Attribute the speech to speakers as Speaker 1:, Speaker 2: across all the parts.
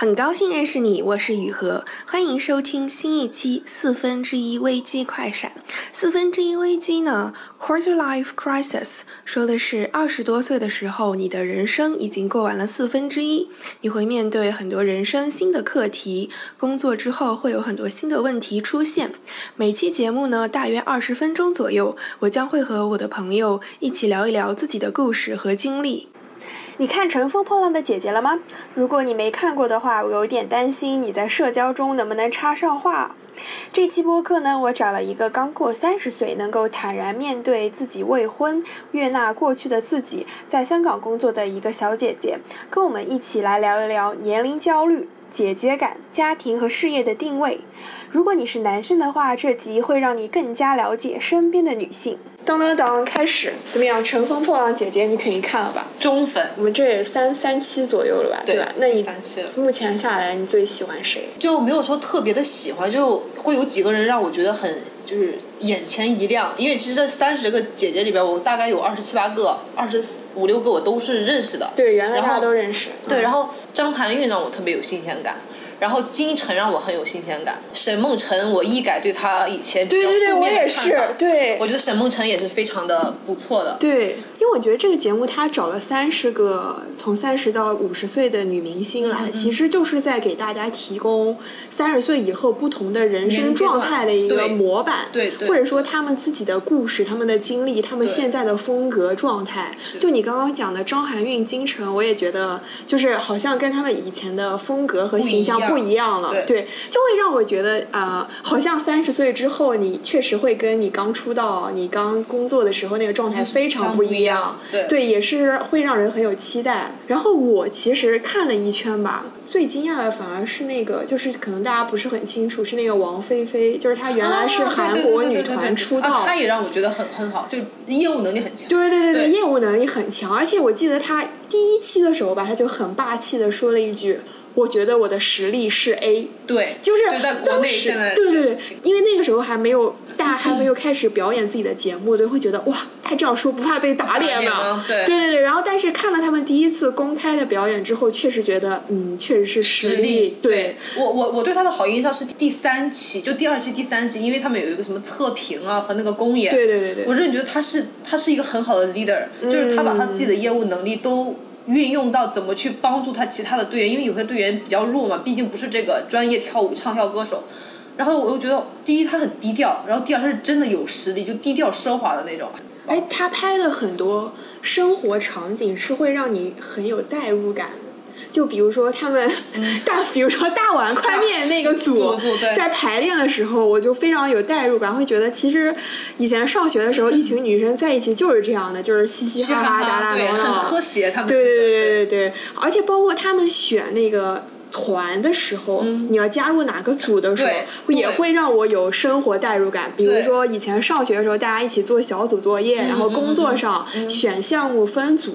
Speaker 1: 很高兴认识你，我是雨禾，欢迎收听新一期四分之一危机快闪。四分之一危机呢，quarter life crisis，说的是二十多岁的时候，你的人生已经过完了四分之一，你会面对很多人生新的课题，工作之后会有很多新的问题出现。每期节目呢，大约二十分钟左右，我将会和我的朋友一起聊一聊自己的故事和经历。你看《乘风破浪的姐姐》了吗？如果你没看过的话，我有点担心你在社交中能不能插上话。这期播客呢，我找了一个刚过三十岁，能够坦然面对自己未婚、悦纳过去的自己，在香港工作的一个小姐姐，跟我们一起来聊一聊年龄焦虑、姐姐感、家庭和事业的定位。如果你是男生的话，这集会让你更加了解身边的女性。当当当，开始怎么样？乘风破浪姐姐，你肯定看了吧？
Speaker 2: 中粉，
Speaker 1: 我们这也三三期左右了吧？对吧？那你
Speaker 2: 三期了。
Speaker 1: 目前下来，你最喜欢谁？
Speaker 2: 就没有说特别的喜欢，就会有几个人让我觉得很就是眼前一亮。因为其实这三十个姐姐里边，我大概有二十七八个、二十五六个我都是认识的。
Speaker 1: 对，原来大家都认识。
Speaker 2: 对，然后张含韵让我特别有新鲜感。然后金晨让我很有新鲜感，沈梦辰我一改对她以前
Speaker 1: 对对对，我也是，对，
Speaker 2: 我觉得沈梦辰也是非常的不错的。
Speaker 1: 对，因为我觉得这个节目他找了三十个从三十到五十岁的女明星来，其实就是在给大家提供三十岁以后不同的人生状态的一个模板，
Speaker 2: 对，
Speaker 1: 或者说他们自己的故事、他们的经历、他们现在的风格状态。就你刚刚讲的张含韵、金晨，我也觉得就是好像跟他们以前的风格和形象。不一样了，对，就会让我觉得啊，好像三十岁之后，你确实会跟你刚出道、你刚工作的时候那个状态非常不一样，对，对也是会让人很有期待。然后我其实看了一圈吧，最惊讶的反而是那个，就是可能大家不是很清楚，是那个王菲菲，就是她原来是韩国女团出道，
Speaker 2: 她也让我觉得很很好，就业务能力很强，
Speaker 1: 对对
Speaker 2: 对
Speaker 1: 对，业务能力很强，而且我记得她第一期的时候吧，她就很霸气的说了一句。我觉得我的实力是 A，
Speaker 2: 对，
Speaker 1: 就是
Speaker 2: 当时，
Speaker 1: 对对对，因为那个时候还没有，大家还没有开始表演自己的节目，都会觉得哇，他这样说不怕被打脸
Speaker 2: 吗？对
Speaker 1: 对对，然后但是看了他们第一次公开的表演之后，确实觉得嗯，确实是实
Speaker 2: 力。
Speaker 1: 对
Speaker 2: 我我我对他的好印象是第三期，就第二期第三期，因为他们有一个什么测评啊和那个公演，
Speaker 1: 对对对对，
Speaker 2: 我真的觉得他是他是一个很好的 leader，就是他把他自己的业务能力都。运用到怎么去帮助他其他的队员，因为有些队员比较弱嘛，毕竟不是这个专业跳舞唱跳歌手。然后我又觉得，第一他很低调，然后第二他是真的有实力，就低调奢华的那种。
Speaker 1: 哎，他拍的很多生活场景是会让你很有代入感。就比如说他们 大，比如说大碗宽面那个组在排练的时候，我就非常有代入感，会觉得其实以前上学的时候，一群女生在一起就是这样的，就是嘻嘻哈哈、打打闹闹，
Speaker 2: 很和谐。他们
Speaker 1: 对对对对对对，而且包括他们选那个。团的时候，你要加入哪个组的时候，也会让我有生活代入感。比如说以前上学的时候，大家一起做小组作业，然后工作上选项目分组，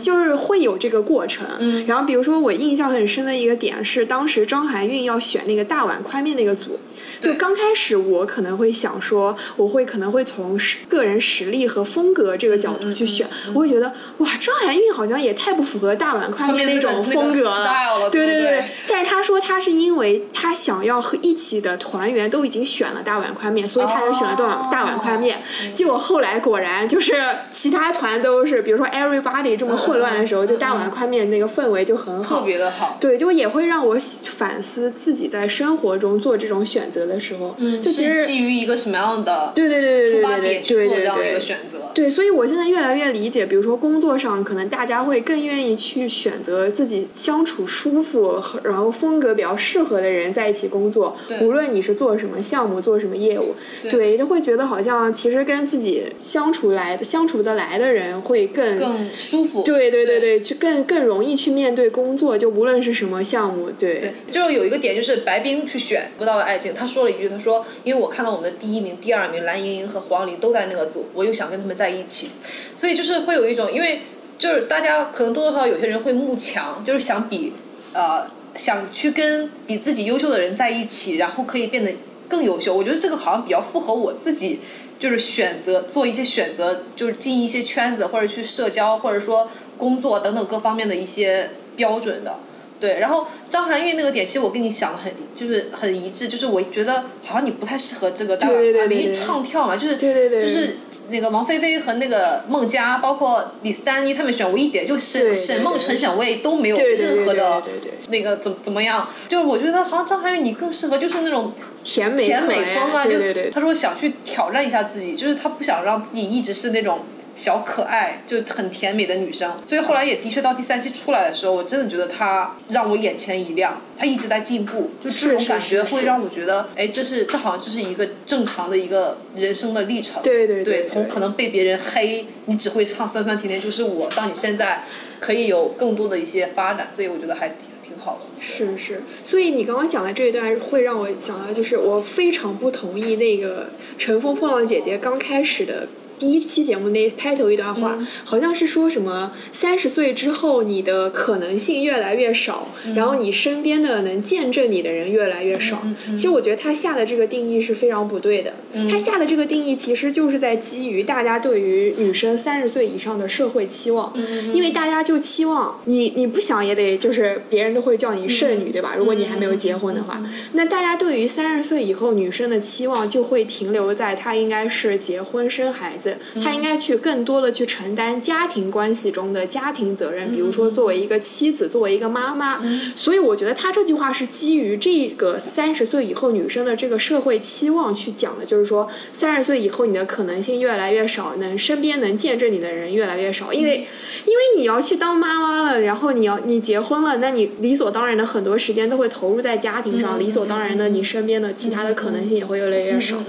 Speaker 1: 就是会有这个过程。然后比如说我印象很深的一个点是，当时张含韵要选那个大碗宽面那个组，就刚开始我可能会想说，我会可能会从个人实力和风格这个角度去选，我会觉得哇，张含韵好像也太不符合大碗宽面那种风格
Speaker 2: 了，
Speaker 1: 对对对。但是他说他是因为他想要和一起的团员都已经选了大碗宽面，所以他就选了大碗大碗宽面。结果后来果然就是其他团都是，比如说 Everybody 这么混乱的时候，就大碗宽面那个氛围就很
Speaker 2: 好，特别的好。
Speaker 1: 对，就也会让我反思自己在生活中做这种选择的时候，嗯就其实
Speaker 2: 基于一个什么样的
Speaker 1: 对对对对对对
Speaker 2: 去做这样的一个选择。
Speaker 1: 对，所以我现在越来越理解，比如说工作上可能大家会更愿意去选择自己相处舒服和。然后风格比较适合的人在一起工作，无论你是做什么项目、做什么业务，对，就会觉得好像其实跟自己相处来的、相处得来的人会更
Speaker 2: 更舒服。
Speaker 1: 对对对对，去更更容易去面对工作，就无论是什么项目，对。
Speaker 2: 就是有一个点，就是白冰去选不到的爱情，他说了一句，他说：“因为我看到我们的第一名、第二名蓝盈莹和黄龄都在那个组，我又想跟他们在一起，所以就是会有一种，因为就是大家可能多多少少有些人会慕强，就是想比呃。”想去跟比自己优秀的人在一起，然后可以变得更优秀。我觉得这个好像比较符合我自己，就是选择做一些选择，就是进一些圈子或者去社交，或者说工作等等各方面的一些标准的。对，然后张含韵那个点，其实我跟你想的很，就是很一致，就是我觉得好像你不太适合这个大
Speaker 1: 对对对对
Speaker 2: 因为唱跳嘛，就是
Speaker 1: 对对对
Speaker 2: 就是那个王菲菲和那个孟佳，包括李斯丹妮他们选，我一点就
Speaker 1: 对
Speaker 2: 沈沈梦辰选位都没有
Speaker 1: 对对对
Speaker 2: 任何的
Speaker 1: 对对对对
Speaker 2: 那个怎怎么样，就是我觉得好像张含韵你更适合就是那种
Speaker 1: 甜美
Speaker 2: 甜美风啊，
Speaker 1: 对对对
Speaker 2: 就他说想去挑战一下自己，就是他不想让自己一直是那种小可爱，就很甜美的女生。所以后来也的确到第三期出来的时候，我真的觉得她让我眼前一亮，她一直在进步，就这种感觉会让我觉得，哎，这是这好像这是一个正常的一个人生的历程。
Speaker 1: 对对对
Speaker 2: 对，从可能被别人黑，你只会唱酸酸甜甜就是我，到你现在可以有更多的一些发展，所以我觉得还挺挺好的。
Speaker 1: 是是，所以你刚刚讲的这一段会让我想到，就是我非常不同意那个《乘风破浪姐姐》刚开始的。第一期节目那开头一段话，
Speaker 2: 嗯。
Speaker 1: 好像是说什么三十岁之后你的可能性越来越少，
Speaker 2: 嗯。
Speaker 1: 然后你身边的能见证你的人越来越少。
Speaker 2: 嗯
Speaker 1: 其实我觉得他下的这个定义是非常不对的。他下的这个定义其实就是在基于大家对于女生三十岁以上的社会期望，
Speaker 2: 嗯
Speaker 1: 因为大家就期望你你不想也得就是别人都会叫你剩女，对吧？如果你还没有结婚的话，那大家对于三十岁以后女生的期望就会停留在她应该是结婚生孩子，她应该去更多的去承担家庭关系中的家庭责任，比如说作为一个妻子，作为一个妈妈。所以我觉得他这句话是基于这个三十岁以后女生的这个社会期望去讲的，就是说三十岁以后你的可能性越来越少，能身边能见证你的人越来越少，因为因为你要去当妈妈了，然后你要你结婚了，那你理所当然的很多时间都会投入在家庭上，理所当然的你身边的其他的可能性也会越来越少。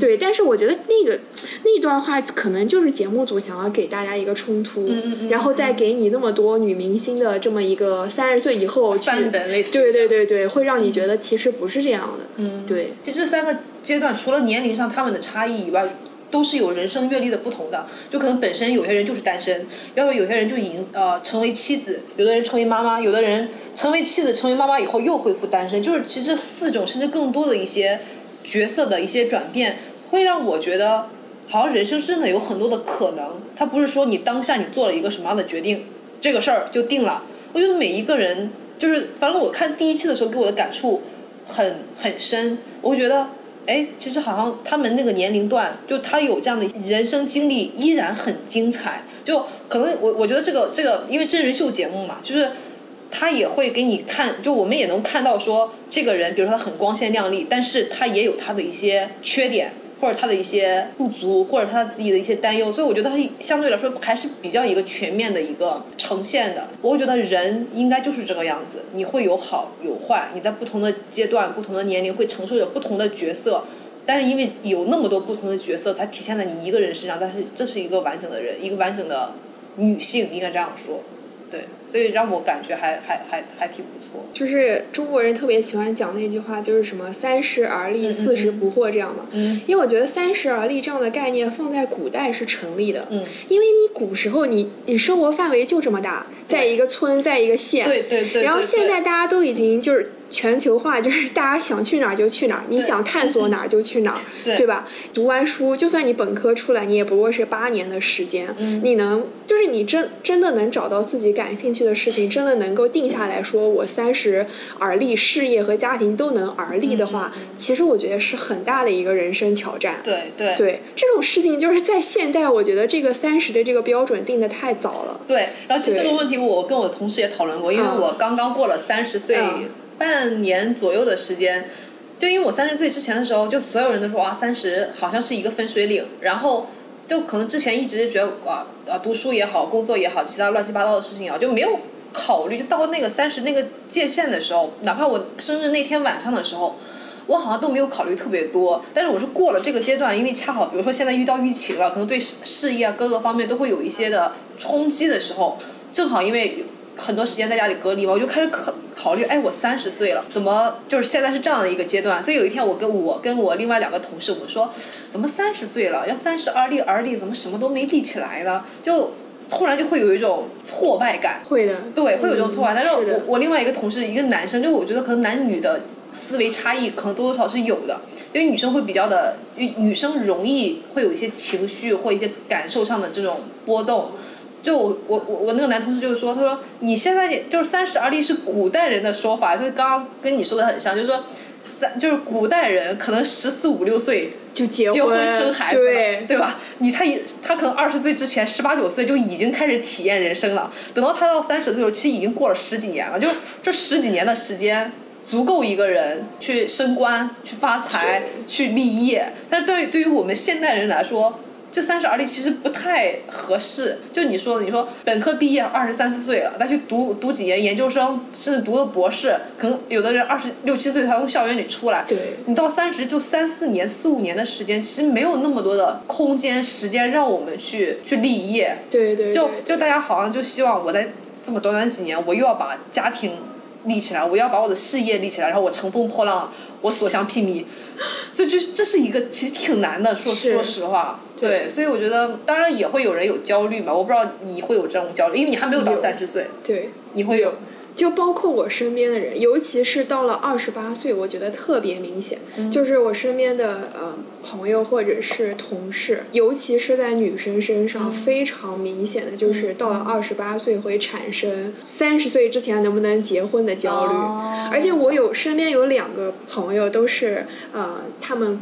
Speaker 1: 对，但是我觉得那个那段话可能就是节目组想要给大家一个冲突，然后再给你那么多女明星的这么一个三十岁以后去
Speaker 2: 范本类似
Speaker 1: 对对对对，会让你觉得其实不是这样的。
Speaker 2: 嗯，
Speaker 1: 对，
Speaker 2: 就这三个阶段，除了年龄上他们的差异以外，都是有人生阅历的不同的。就可能本身有些人就是单身，要么有些人就已经呃成为妻子，有的人成为妈妈，有的人成为妻子、成为妈妈以后又恢复单身。就是其实这四种甚至更多的一些角色的一些转变，会让我觉得好像人生真的有很多的可能。它不是说你当下你做了一个什么样的决定，这个事儿就定了。我觉得每一个人就是，反正我看第一期的时候给我的感触很很深，我觉得，哎，其实好像他们那个年龄段，就他有这样的人生经历，依然很精彩。就可能我我觉得这个这个，因为真人秀节目嘛，就是他也会给你看，就我们也能看到说这个人，比如说他很光鲜亮丽，但是他也有他的一些缺点。或者他的一些不足，或者他自己的一些担忧，所以我觉得他相对来说还是比较一个全面的一个呈现的。我会觉得人应该就是这个样子，你会有好有坏，你在不同的阶段、不同的年龄会承受着不同的角色，但是因为有那么多不同的角色，才体现在你一个人身上。但是这是一个完整的人，一个完整的女性，应该这样说。对，所以让我感觉还还还还挺不错。
Speaker 1: 就是中国人特别喜欢讲那句话，就是什么“三十而立，四十不惑”这样嘛。
Speaker 2: 嗯。
Speaker 1: 因为我觉得“三十而立”这样的概念放在古代是成立的。
Speaker 2: 嗯。
Speaker 1: 因为你古时候你你生活范围就这么大，在一个村，在一个县。
Speaker 2: 对对对。
Speaker 1: 然后现在大家都已经就是全球化，就是大家想去哪儿就去哪儿，你想探索哪儿就去哪儿，对吧？读完书，就算你本科出来，你也不过是八年的时间。
Speaker 2: 嗯。
Speaker 1: 你能就是你真真的能找到自己感兴趣的事情，真的能够定下来说，我三十而立，事业和家庭都能而立的话，其实我觉得是很大的一个人生挑战。
Speaker 2: 对对
Speaker 1: 对，这种事情就是在现代，我觉得这个三十的这个标准定的太早了。
Speaker 2: 对，然后其实这个问题我跟我同事也讨论过，因为我刚刚过了三十岁半年左右的时间，就因为我三十岁之前的时候，就所有人都说哇，三十好像是一个分水岭，然后。就可能之前一直觉得啊啊，读书也好，工作也好，其他乱七八糟的事情也好，就没有考虑。就到那个三十那个界限的时候，哪怕我生日那天晚上的时候，我好像都没有考虑特别多。但是我是过了这个阶段，因为恰好比如说现在遇到疫情了，可能对事业各个方面都会有一些的冲击的时候，正好因为。很多时间在家里隔离嘛，我就开始考考虑，哎，我三十岁了，怎么就是现在是这样的一个阶段？所以有一天，我跟我跟我另外两个同事，我们说，怎么三十岁了，要三十而立而立，怎么什么都没立起来呢？就突然就会有一种挫败感。
Speaker 1: 会的。
Speaker 2: 对，会有这种挫败。但是
Speaker 1: 我
Speaker 2: 我另外一个同事，一个男生，就我觉得可能男女的思维差异可能多多少少是有的，因为女生会比较的，女生容易会有一些情绪或一些感受上的这种波动。就我我我我那个男同事就是说，他说你现在也就是三十而立是古代人的说法，就是刚刚跟你说的很像，就是说三就是古代人可能十四五六岁
Speaker 1: 就结
Speaker 2: 结婚生孩子了，
Speaker 1: 对
Speaker 2: 对吧？你他也他可能二十岁之前十八九岁就已经开始体验人生了，等到他到三十岁的时候，其实已经过了十几年了，就这十几年的时间。足够一个人去升官、去发财、去立业，但是对于对于我们现代人来说，这三十而立其实不太合适。就你说的，你说本科毕业二十三四岁了，再去读读几年研究生，甚至读了博士，可能有的人二十六七岁才从校园里出来。
Speaker 1: 对
Speaker 2: 你到三十就三四年、四五年的时间，其实没有那么多的空间、时间让我们去去立业。
Speaker 1: 对对，
Speaker 2: 就
Speaker 1: 对
Speaker 2: 就大家好像就希望我在这么短短几年，我又要把家庭立起来，我要把我的事业立起来，然后我乘风破浪，我所向披靡。所以就是这是一个其实挺难的，说说实话，
Speaker 1: 对
Speaker 2: 对，所以我觉得当然也会有人有焦虑嘛，我不知道你会有这种焦虑，因为你还没有到三十岁，
Speaker 1: 对。
Speaker 2: 你会有，
Speaker 1: 就包括我身边的人，尤其是到了二十八岁，我觉得特别明显。
Speaker 2: 嗯
Speaker 1: 就是我身边的呃朋友或者是同事，尤其是在女生身上，
Speaker 2: 嗯
Speaker 1: 非常明显的就是到了二十八岁会产生三十岁之前能不能结婚的焦虑。
Speaker 2: 哦
Speaker 1: 而且我有身边有两个朋友都是呃他们。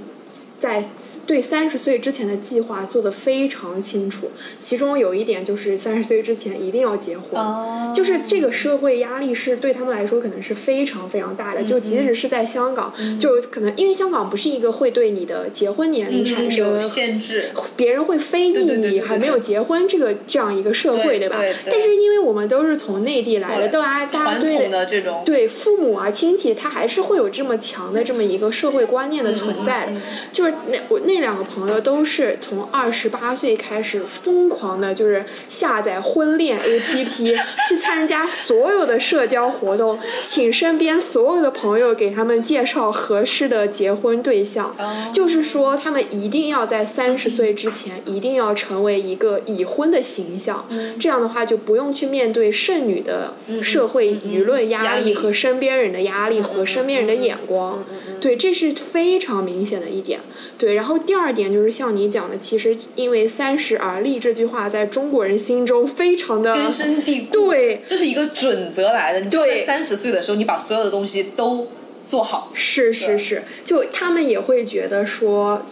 Speaker 1: 在对三十岁之前的计划做得非常清楚，其中有一点就是三十岁之前一定要结婚，
Speaker 2: 哦
Speaker 1: 就是这个社会压力是对他们来说可能是非常非常大的。就即使是在香港，就可能因为香港不是一个会对你的结婚年龄产生
Speaker 2: 限制，
Speaker 1: 别人会非议你还没有结婚这个这样一个社会，吧
Speaker 2: 对对？对
Speaker 1: 但是因为我们都是从内地来的，大家大家对
Speaker 2: 的这种，
Speaker 1: 对父母啊亲戚，他还是会有这么强的这么一个社会观念的存在。
Speaker 2: 嗯嗯嗯
Speaker 1: 就是那我那两个朋友都是从二十八岁开始疯狂的，就是下载婚恋 APP 去参加所有的社交活动，请身边所有的朋友给他们介绍合适的结婚对象。
Speaker 2: 哦
Speaker 1: 就是说，他们一定要在三十岁之前，一定要成为一个已婚的形象。
Speaker 2: 嗯
Speaker 1: 这样的话，就不用去面对剩女的社会舆论
Speaker 2: 压力
Speaker 1: 和身边人的压力和身边人的眼光。对，这是非常明显的一点。对，然后第二点就是像你讲的，其实因为“三十而立”这句话在中国人心中非常的
Speaker 2: 根深蒂固，
Speaker 1: 对，
Speaker 2: 这是一个准则来的。你
Speaker 1: 对
Speaker 2: 三十岁的时候，你把所有的东西都做好。
Speaker 1: 是是是，就他们也会觉得说，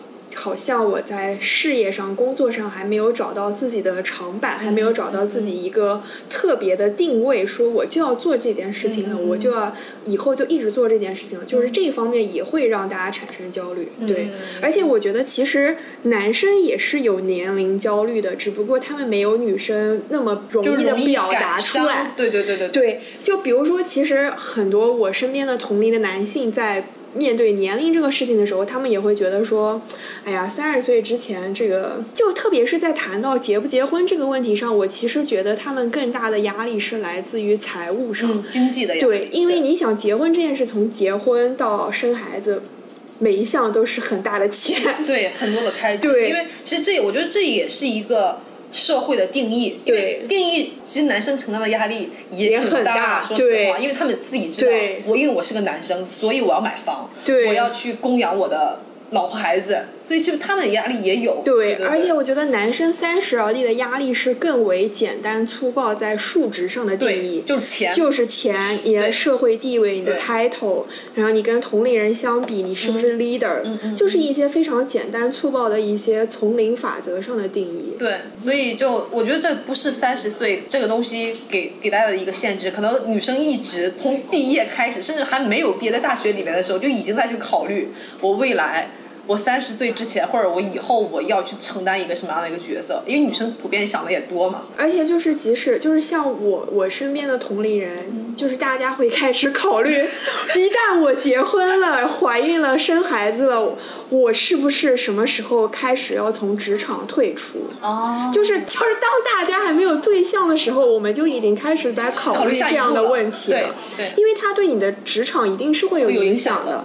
Speaker 1: 好像我在事业上、工作上还没有找到自己的长板，还没有找到自己一个特别的定位，说我就要做这件事情了，
Speaker 2: 嗯
Speaker 1: 我就要以后就一直做这件事情了。就是这一方面也会让大家产生焦虑，对。
Speaker 2: 嗯
Speaker 1: 而且我觉得其实男生也是有年龄焦虑的，只不过他们没有女生那么容易的表达出来。
Speaker 2: 对对对对
Speaker 1: 对，就比如说，其实很多我身边的同龄的男性在。面对年龄这个事情的时候，他们也会觉得说，哎呀，三十岁之前这个，就特别是在谈到结不结婚这个问题上，我其实觉得他们更大的压力是来自于财务上。
Speaker 2: 嗯，经济的压力
Speaker 1: 对，因为你想结婚这件事，从结婚到生孩子，每一项都是很大的钱。
Speaker 2: 对很多的开支，
Speaker 1: 对
Speaker 2: 因为其实这我觉得这也是一个社会的定义，
Speaker 1: 对。
Speaker 2: 定义其实男生承担的压力也
Speaker 1: 很大
Speaker 2: 说实话，因为他们自己知道，我因为我是个男生，所以我要买房，
Speaker 1: 对。
Speaker 2: 我要去供养我的老婆孩子，所以就他们的压力也有，对对，
Speaker 1: 而且我觉得男生三十而立的压力是更为简单粗暴，在数值上的定义，
Speaker 2: 就是钱，
Speaker 1: 就是钱，你的社会地位，你的 title，然后你跟同龄人相比，你是不是 leader，、
Speaker 2: 嗯
Speaker 1: 就是一些非常简单粗暴的一些丛林法则上的定义。
Speaker 2: 对，所以就我觉得这不是三十岁这个东西给给大家的一个限制，可能女生一直从毕业开始，甚至还没有毕业，在大学里面的时候就已经在去考虑我未来。我三十岁之前，或者我以后我要去承担一个什么样的一个角色？因为女生普遍想的也多嘛。
Speaker 1: 而且就是，即使就是像我我身边的同龄人，就是大家会开始考虑，一旦我结婚了、怀孕了、生孩子了，我是不是什么时候开始要从职场退出？
Speaker 2: 哦。
Speaker 1: 就是就是当大家还没有对象的时候，我们就已经开始在考
Speaker 2: 考虑
Speaker 1: 这样的问题了。
Speaker 2: 对对。
Speaker 1: 因为它对你的职场一定是会有
Speaker 2: 有影
Speaker 1: 响
Speaker 2: 响的。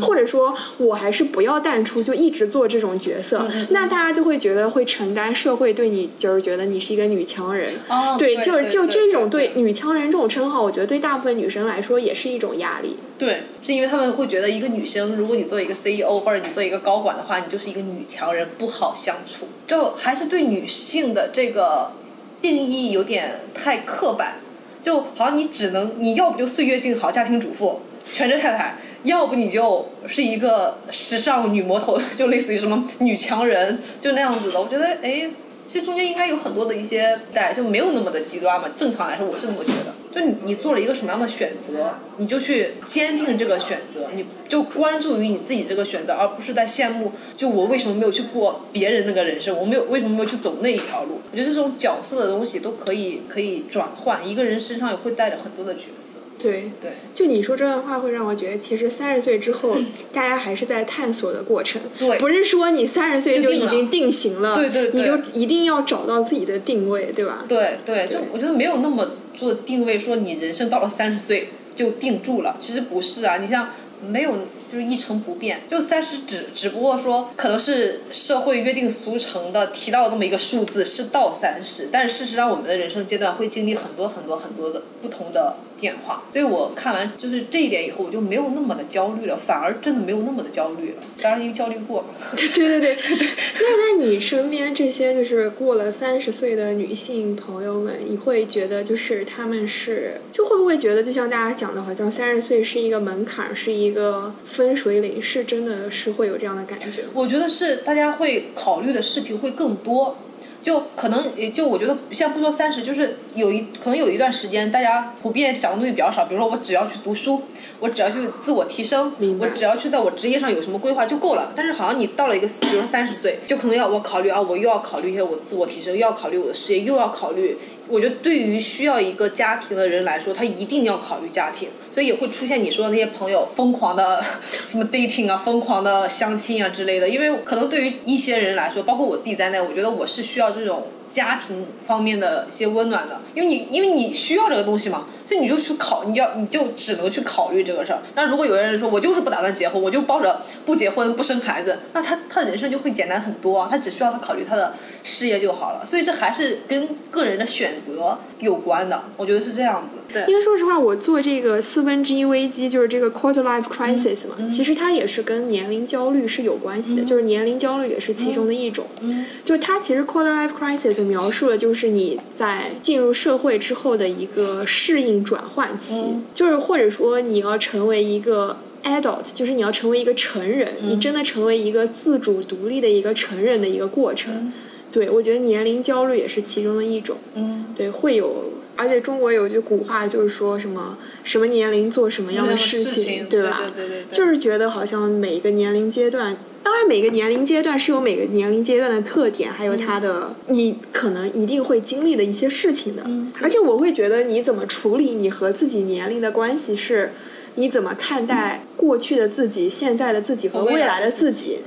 Speaker 1: 或者说我还是不要淡出，就一直做这种角色，
Speaker 2: 嗯。
Speaker 1: 那大家就会觉得会承担社会对你就是觉得你是一个女强人。
Speaker 2: 哦
Speaker 1: 对，
Speaker 2: 对
Speaker 1: 就是就这种
Speaker 2: 对
Speaker 1: 对。女强人这种称号，我觉得对大部分女生来说也是一种压力。
Speaker 2: 对，是因为他们会觉得一个女生，如果你做一个 CEO 或者你做一个高管的话，你就是一个女强人，不好相处。就还是对女性的这个定义有点太刻板，就好像你只能你要不就岁月静好家庭主妇全职太太，要不你就是一个时尚女魔头，就类似于什么女强人，就那样子的。我觉得哎。其实中间应该有很多的一些带，就没有那么的极端嘛。正常来说，我是这么觉得。就你你做了一个什么样的选择，你就去坚定这个选择，你就关注于你自己这个选择，而不是在羡慕。就我为什么没有去过别人那个人生？我没有为什么没有去走那一条路？我觉得这种角色的东西都可以可以转换，一个人身上也会带着很多的角色。
Speaker 1: 对
Speaker 2: 对，
Speaker 1: 就你说这段话会让我觉得，其实三十岁之后，大家还是在探索的过程。
Speaker 2: 对，
Speaker 1: 不是说你三十岁就已经定型了，
Speaker 2: 对对
Speaker 1: 对，你就一定要找到自己的定位，对吧？
Speaker 2: 对对，就我觉得没有那么做定位，说你人生到了三十岁就定住了，其实不是啊。你像没有。就是一成不变，就三十只，只不过说可能是社会约定俗成的提到那么一个数字是到三十，但是事实上我们的人生阶段会经历很多很多很多的不同的变化。所以我看完就是这一点以后，我就没有那么的焦虑了，反而真的没有那么的焦虑了。当然因为焦虑过嘛。
Speaker 1: 对对对对。那那你身边这些就是过了三十岁的女性朋友们，你会觉得就是她们是就会不会觉得就像大家讲的，好像三十岁是一个门槛，是一个。分水岭是真的是会有这样的感觉，
Speaker 2: 我觉得是大家会考虑的事情会更多，就可能也就我觉得先不说三十，就是有一可能有一段时间大家普遍想的东西比较少，比如说我只要去读书，我只要去自我提升，我只要去在我职业上有什么规划就够了。但是好像你到了一个比如说三十岁，就可能要我考虑啊，我又要考虑一些我的自我提升，又要考虑我的事业，又要考虑。我觉得对于需要一个家庭的人来说，他一定要考虑家庭，所以也会出现你说的那些朋友疯狂的什么 dating 啊，疯狂的相亲啊之类的。因为可能对于一些人来说，包括我自己在内，我觉得我是需要这种。家庭方面的一些温暖的，因为你因为你需要这个东西嘛，所以你就去考，你要你就只能去考虑这个事儿。但如果有人说我就是不打算结婚，我就抱着不结婚不生孩子，那他他的人生就会简单很多啊，他只需要他考虑他的事业就好了。所以这还是跟个人的选择有关的，我觉得是这样子。对，
Speaker 1: 因为说实话，我做这个四分之一危机，就是这个 quarter life crisis 嘛，其实它也是跟年龄焦虑是有关系的，就是年龄焦虑也是其中的一种。
Speaker 2: 嗯，
Speaker 1: 就是它其实 quarter life crisis。描述的就是你在进入社会之后的一个适应转换期，就是或者说你要成为一个 adult，就是你要成为一个成人，你真的成为一个自主独立的一个成人的一个过程。对，我觉得年龄焦虑也是其中的一种。
Speaker 2: 嗯，
Speaker 1: 对，会有，而且中国有句古话，就是说什么什么年龄做什么样的
Speaker 2: 事
Speaker 1: 情，
Speaker 2: 对
Speaker 1: 吧？
Speaker 2: 对对对，
Speaker 1: 就是觉得好像每一个年龄阶段。当然，每个年龄阶段是有每个年龄阶段的特点，还有它的你可能一定会经历的一些事情的。而且我会觉得，你怎么处理你和自己年龄的关系，是你怎么看待过去的自己、现在的自己和未来的自己。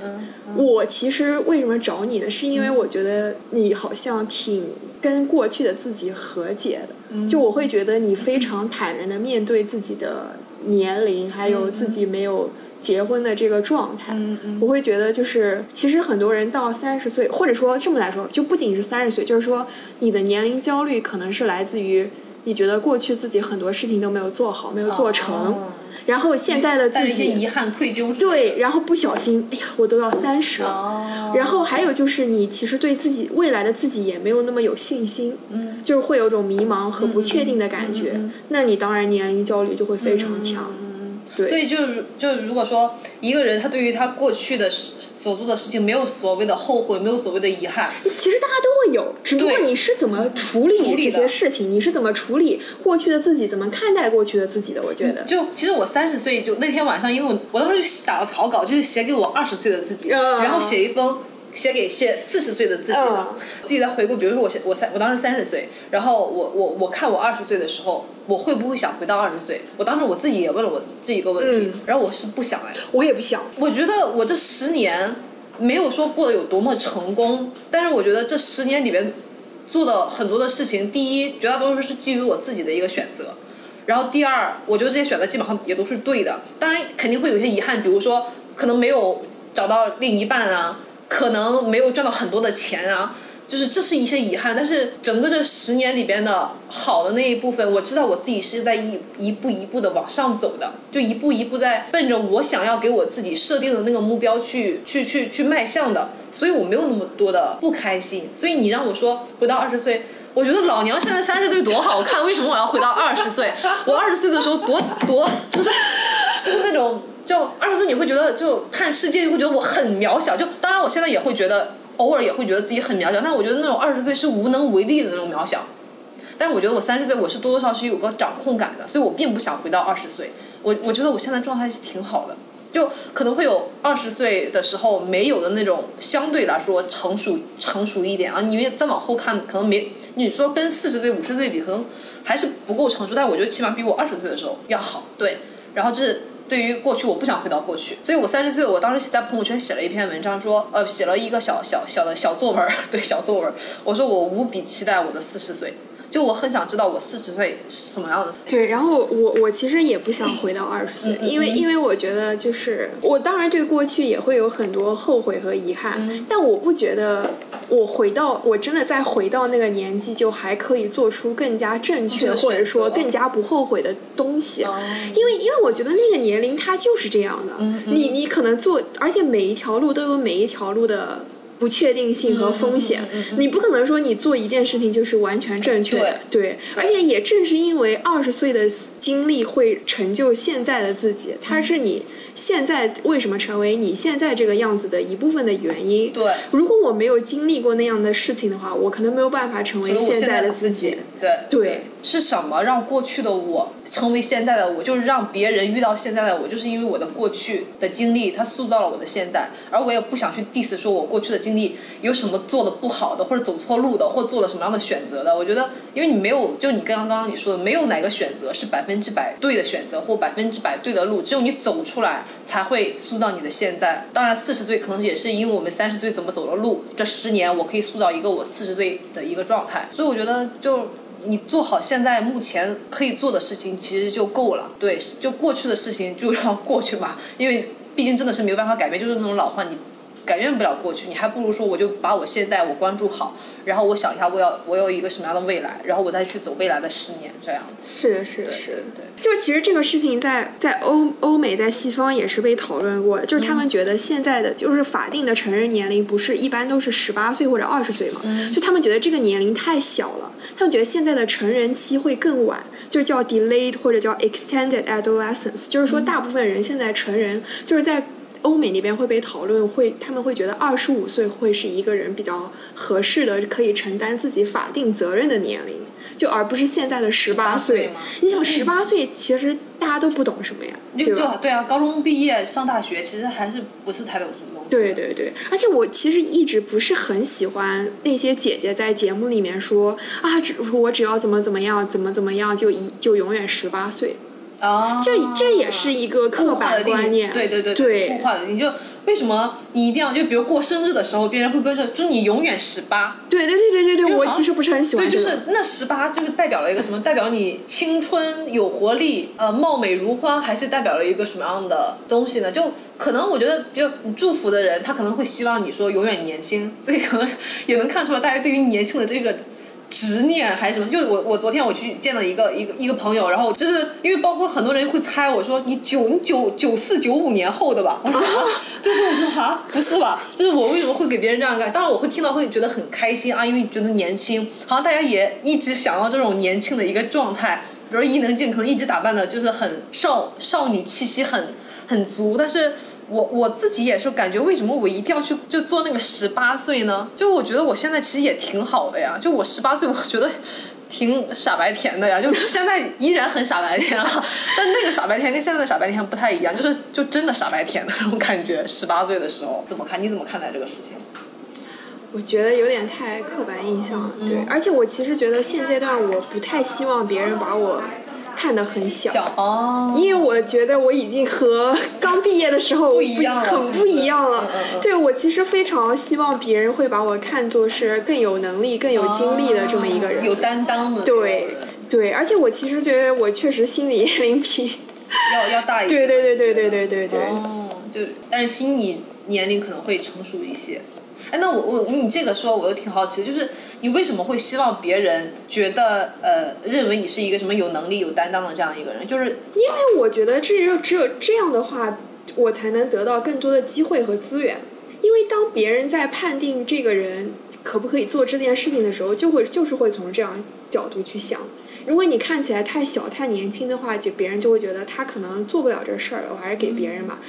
Speaker 1: 我其实为什么找你呢？是因为我觉得你好像挺跟过去的自己和解的。就我会觉得你非常坦然的面对自己的年龄，还有自己没有。结婚的这个状态，我会觉得就是，其实很多人到三十岁，或者说这么来说，就不仅是三十岁，就是说你的年龄焦虑可能是来自于你觉得过去自己很多事情都没有做好，没有做成，然后现在的自己
Speaker 2: 遗憾、愧疚，
Speaker 1: 对，然后不小心，哎呀，我都要三十了，然后还有就是你其实对自己未来的自己也没有那么有信心，
Speaker 2: 嗯，
Speaker 1: 就是会有种迷茫和不确定的感觉，那你当然年龄焦虑就会非常强。
Speaker 2: 所以就是，就如果说一个人他对于他过去的所做的事情没有所谓的后悔，没有所谓的遗憾，
Speaker 1: 其实大家都会有，只不过你是怎么处理这些事情，你是怎么处理过去的自己，怎么看待过去的自己的？我觉得，
Speaker 2: 就其实我三十岁就那天晚上，因为我我当时就打了草稿，就是写给我二十岁的自己，然后写一封。写给写四十岁的自己的，自己在回顾。比如说我我三我当时三十岁，然后我我我看我二十岁的时候，我会不会想回到二十岁？我当时我自己也问了我这一个问题，然后我是不想哎。
Speaker 1: 我也不想。
Speaker 2: 我觉得我这十年没有说过得有多么成功，但是我觉得这十年里边做的很多的事情，第一绝大多数是基于我自己的一个选择，然后第二，我觉得这些选择基本上也都是对的。当然肯定会有些遗憾，比如说可能没有找到另一半啊。可能没有赚到很多的钱啊，就是这是一些遗憾。但是整个这十年里边的好的那一部分，我知道我自己是在一一步一步的往上走的，就一步一步在奔着我想要给我自己设定的那个目标去去去去迈向的。所以我没有那么多的不开心。所以你让我说回到二十岁，我觉得老娘现在三十岁多好看，为什么我要回到二十岁？我二十岁的时候多多不是，就是那种就二十岁你会觉得就看世界就会觉得我很渺小，就当然我现在也会觉得偶尔也会觉得自己很渺小，但我觉得那种二十岁是无能为力的那种渺小。但我觉得我三十岁我是多多少少有个掌控感的，所以我并不想回到二十岁。我我觉得我现在状态是挺好的。就可能会有二十岁的时候没有的那种相对来说成熟成熟一点啊，因为再往后看可能没你说跟四十岁五十岁比可能还是不够成熟，但我觉得起码比我二十岁的时候要好。对，然后这对于过去我不想回到过去，所以我三十岁我当时在朋友圈写了一篇文章，说呃写了一个小小小的小作文，对小作文，我说我无比期待我的四十岁。就我很想知道我四十岁是什么样的。
Speaker 1: 对，然后我我其实也不想回到二十岁，因为因为我觉得就是我当然对过去也会有很多后悔和遗憾，但我不觉得我回到我真的再回到那个年纪就还可以做出更加正确或者说更加不后悔的东西，因为因为我觉得那个年龄它就是这样的，你你可能做，而且每一条路都有每一条路的。不确定性和风险，你不可能说你做一件事情就是完全正确的，对。而且也正是因为二十岁的经历会成就现在的自己，它是你现在为什么成为你现在这个样子的一部分的原因。
Speaker 2: 对。
Speaker 1: 如果我没有经历过那样的事情的话，我可能没有办法成为现在的自己。
Speaker 2: 对。
Speaker 1: 对。
Speaker 2: 是什么让过去的我成为现在的我？就是让别人遇到现在的我，就是因为我的过去的经历，它塑造了我的现在。而我也不想去 diss 说我过去的经历有什么做的不好的，或者走错路的，或做了什么样的选择的。我觉得，因为你没有，就你刚刚你说的，没有哪个选择是百分之百对的选择，或百分之百对的路。只有你走出来，才会塑造你的现在。当然，四十岁可能也是因为我们三十岁怎么走的路，这十年我可以塑造一个我四十岁的一个状态。所以我觉得就。你做好现在目前可以做的事情，其实就够了。对，就过去的事情就让过去吧，因为毕竟真的是没有办法改变，就是那种老话，你改变不了过去，你还不如说我就把我现在我关注好。然后我想一下，我要我有一个什么样的未来，然后我再去走未来的十年，这样子。
Speaker 1: 是的，是的，
Speaker 2: 是的，对。
Speaker 1: 就其实这个事情在在欧欧美在西方也是被讨论过，就是他们觉得现在的就是法定的成人年龄不是一般都是十八岁或者二十岁嘛？嗯。就他们觉得这个年龄太小了，他们觉得现在的成人期会更晚，就是叫 delayed 或者叫 extended adolescence，就是说大部分人现在成人就是在。欧美那边会被讨论，会他们会觉得二十五岁会是一个人比较合适的，可以承担自己法定责任的年龄，就而不是现在的十八岁。你想，十八岁其实大家都不懂什么呀，对
Speaker 2: 吧？对啊，高中毕业上大学，其实还是不是太懂什么。
Speaker 1: 对对对，而且我其实一直不是很喜欢那些姐姐在节目里面说啊，只我只要怎么怎么样，怎么怎么样，就一就永远十八岁。
Speaker 2: 哦，
Speaker 1: 这这也是一个刻板观念，
Speaker 2: 对对对对，固化的。你就为什么你一定要就比如过生日的时候，别人会跟着，就是你永远十八。
Speaker 1: 对对对对对对，我其实不是很喜欢。
Speaker 2: 对，就是那十八就是代表了一个什么？代表你青春有活力，呃，貌美如花，还是代表了一个什么样的东西呢？就可能我觉得，比较祝福的人，他可能会希望你说永远年轻，所以可能 也能看出来大家对于年轻的这个。执念还是什么？就我我昨天我去见了一个一个一个朋友，然后就是因为包括很多人会猜我说你九你九九四九五年后的吧？就是我说啊不是吧？就是我为什么会给别人这样干？当然我会听到会觉得很开心啊，因为觉得年轻，好像大家也一直想要这种年轻的一个状态。比如伊能静可能一直打扮的就是很少少女气息很很足，但是。我我自己也是感觉，为什么我一定要去就做那个十八岁呢？就我觉得我现在其实也挺好的呀。就我十八岁，我觉得挺傻白甜的呀。就现在依然很傻白甜啊，但那个傻白甜跟现在的傻白甜不太一样，就是就真的傻白甜的那种感觉。十八岁的时候怎么看？你怎么看待这个事情？
Speaker 1: 我觉得有点太刻板印象了，对。而且我其实觉得现阶段我不太希望别人把我。看得很小，
Speaker 2: 哦，
Speaker 1: 因为我觉得我已经和刚毕业的时候不
Speaker 2: 一样了，
Speaker 1: 很不一样了。对，我其实非常希望别人会把我看作是更有能力、更有精力的这么一个人，
Speaker 2: 有担当的。
Speaker 1: 对，对，而且我其实觉得我确实心理年龄比
Speaker 2: 要要大一
Speaker 1: 些。对对对对对对对对。
Speaker 2: 哦，就但是心理年龄可能会成熟一些。哎，那我我你这个说，我都挺好奇，就是你为什么会希望别人觉得呃，认为你是一个什么有能力、有担当的这样一个人？就是
Speaker 1: 因为我觉得只有只有这样的话，我才能得到更多的机会和资源。因为当别人在判定这个人可不可以做这件事情的时候，就会就是会从这样角度去想。如果你看起来太小、太年轻的话，就别人就会觉得他可能做不了这事儿，我还是给别人吧。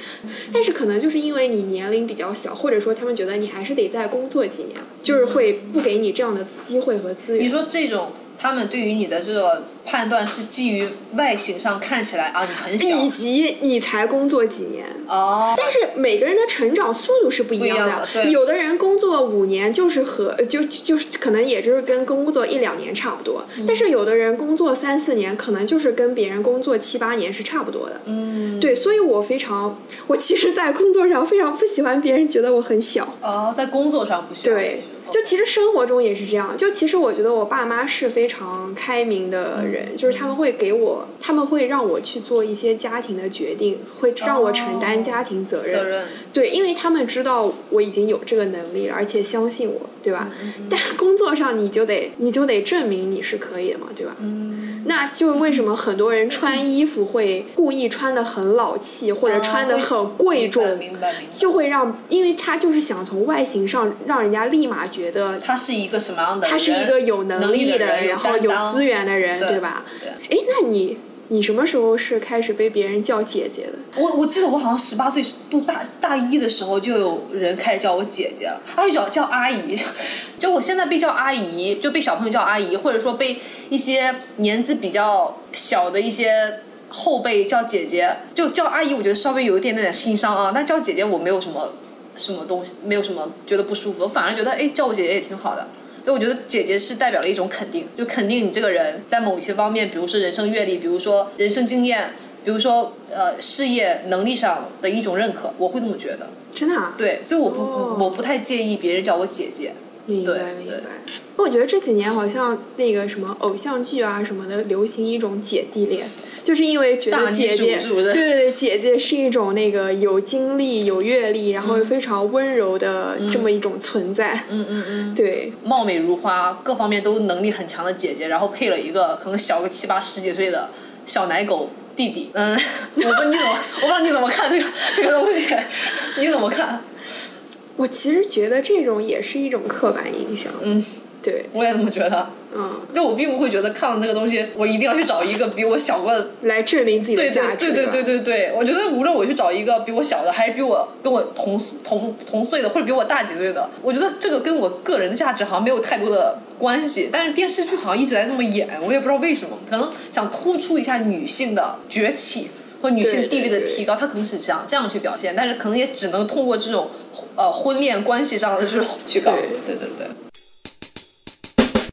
Speaker 1: 但是可能就是因为你年龄比较小，或者说他们觉得你还是得再工作几年，就是会不给你这样的机会和资源。
Speaker 2: 你说这种，他们对于你的这个判断是基于外形上看起来啊，你很小，
Speaker 1: 以及你才工作几年。
Speaker 2: 哦，
Speaker 1: 但是每个人的成长速度是不一样
Speaker 2: 的对
Speaker 1: 有的人工作五年就是和呃就就是可能也就是跟工作一两年差不多，
Speaker 2: 嗯
Speaker 1: 但是有的人工作三四年，可能就是跟别人工作七八年是差不多的。
Speaker 2: 嗯，
Speaker 1: 对，所以我非常，我其实，在工作上非常不喜欢别人觉得我很小。
Speaker 2: 哦，在工作上不行，
Speaker 1: 对，就其实生活中也是这样。就其实我觉得我爸妈是非常开明的人，就是他们会给我，他们会让我去做一些家庭的决定，会让我承担家庭责任。
Speaker 2: 责任，
Speaker 1: 对，因为他们知道我已经有这个能力了，而且相信我，对吧？但工作上你就得你就得证明你是可以的嘛，对吧？
Speaker 2: 嗯，
Speaker 1: 那就是为什么很多人穿衣服会故意穿的很老气，或者穿的
Speaker 2: 啊
Speaker 1: 很贵重。就会让，因为他就是想从外形上让人家立马觉得
Speaker 2: 他是一个什么样的人？
Speaker 1: 他是一个有
Speaker 2: 能力的
Speaker 1: 力人，然后有资源的人，
Speaker 2: 对
Speaker 1: 吧？
Speaker 2: 对。
Speaker 1: 哎，那你你什么时候是开始被别人叫姐姐的？
Speaker 2: 我我记得我好像十八岁读大大一的时候，就有人开始叫我姐姐了，还有叫叫阿姨，就 就我现在被叫阿姨，就被小朋友叫阿姨，或者说被一些年纪比较小的一些后辈叫姐姐，就叫阿姨，我觉得稍微有一点点心伤啊，但叫姐姐我没有什么什么东西，没有什么觉得不舒服，我反而觉得哎叫我姐姐也挺好的。所以我觉得姐姐是代表了一种肯定，就肯定你这个人在某一些方面，比如说人生阅历，比如说人生经验，比如说呃事业能力上的一种认可，我会这么觉得。
Speaker 1: 真的啊？
Speaker 2: 对，所以我不、
Speaker 1: 哦
Speaker 2: 我不太介意别人叫我姐姐。对
Speaker 1: 明白明
Speaker 2: 对
Speaker 1: 白。我觉得这几年好像那个什么偶像剧啊什么的，流行一种姐弟恋，就是因为觉得姐姐，对对对，姐姐是一种那个有经历、有阅历，然后非常温柔的这么一种存在。
Speaker 2: 嗯嗯嗯。
Speaker 1: 对，
Speaker 2: 貌美如花，各方面都能力很强的姐姐，然后配了一个可能小个七八十几岁的小奶狗弟弟。嗯，我不你怎么，我不知道你怎么看这个这个东西，你怎么看？
Speaker 1: 我其实觉得这种也是一种刻板印象。
Speaker 2: 嗯，
Speaker 1: 对，
Speaker 2: 我也这么觉得。
Speaker 1: 嗯，
Speaker 2: 就我并不会觉得看了这个东西，我一定要去找一个比我小个。
Speaker 1: 来证明自己的
Speaker 2: 对
Speaker 1: 价值。
Speaker 2: 对对对对对对，我觉得无论我去找一个比我小的，还是比我跟我同同同岁的，或者比我大几岁的，我觉得这个跟我个人的价值好像没有太多的关系。但是电视剧好像一直在这么演，我也不知道为什么，可能想突出一下女性的崛起或女性地位的提高，他可能是想这样去表现，但是可能也只能通过这种呃婚恋关系上的这种去搞。对对对。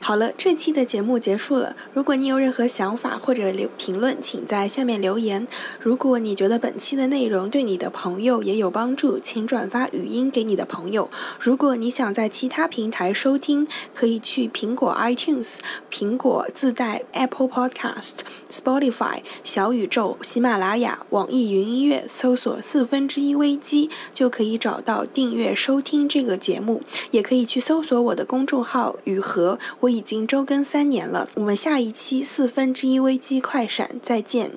Speaker 1: 好了，这期的节目结束了。如果你有任何想法或者留评论，请在下面留言。如果你觉得本期的内容对你的朋友也有帮助，请转发语音给你的朋友。如果你想在其他平台收听，可以去苹果 iTunes、苹果自带 Apple Podcast、Spotify、小宇宙、喜马拉雅、网易云音乐搜索“四分之一危机”，就可以找到订阅收听这个节目。也可以去搜索我的公众号“雨禾”，我已经周更三年了。我们下一期四分之一危机快闪再见。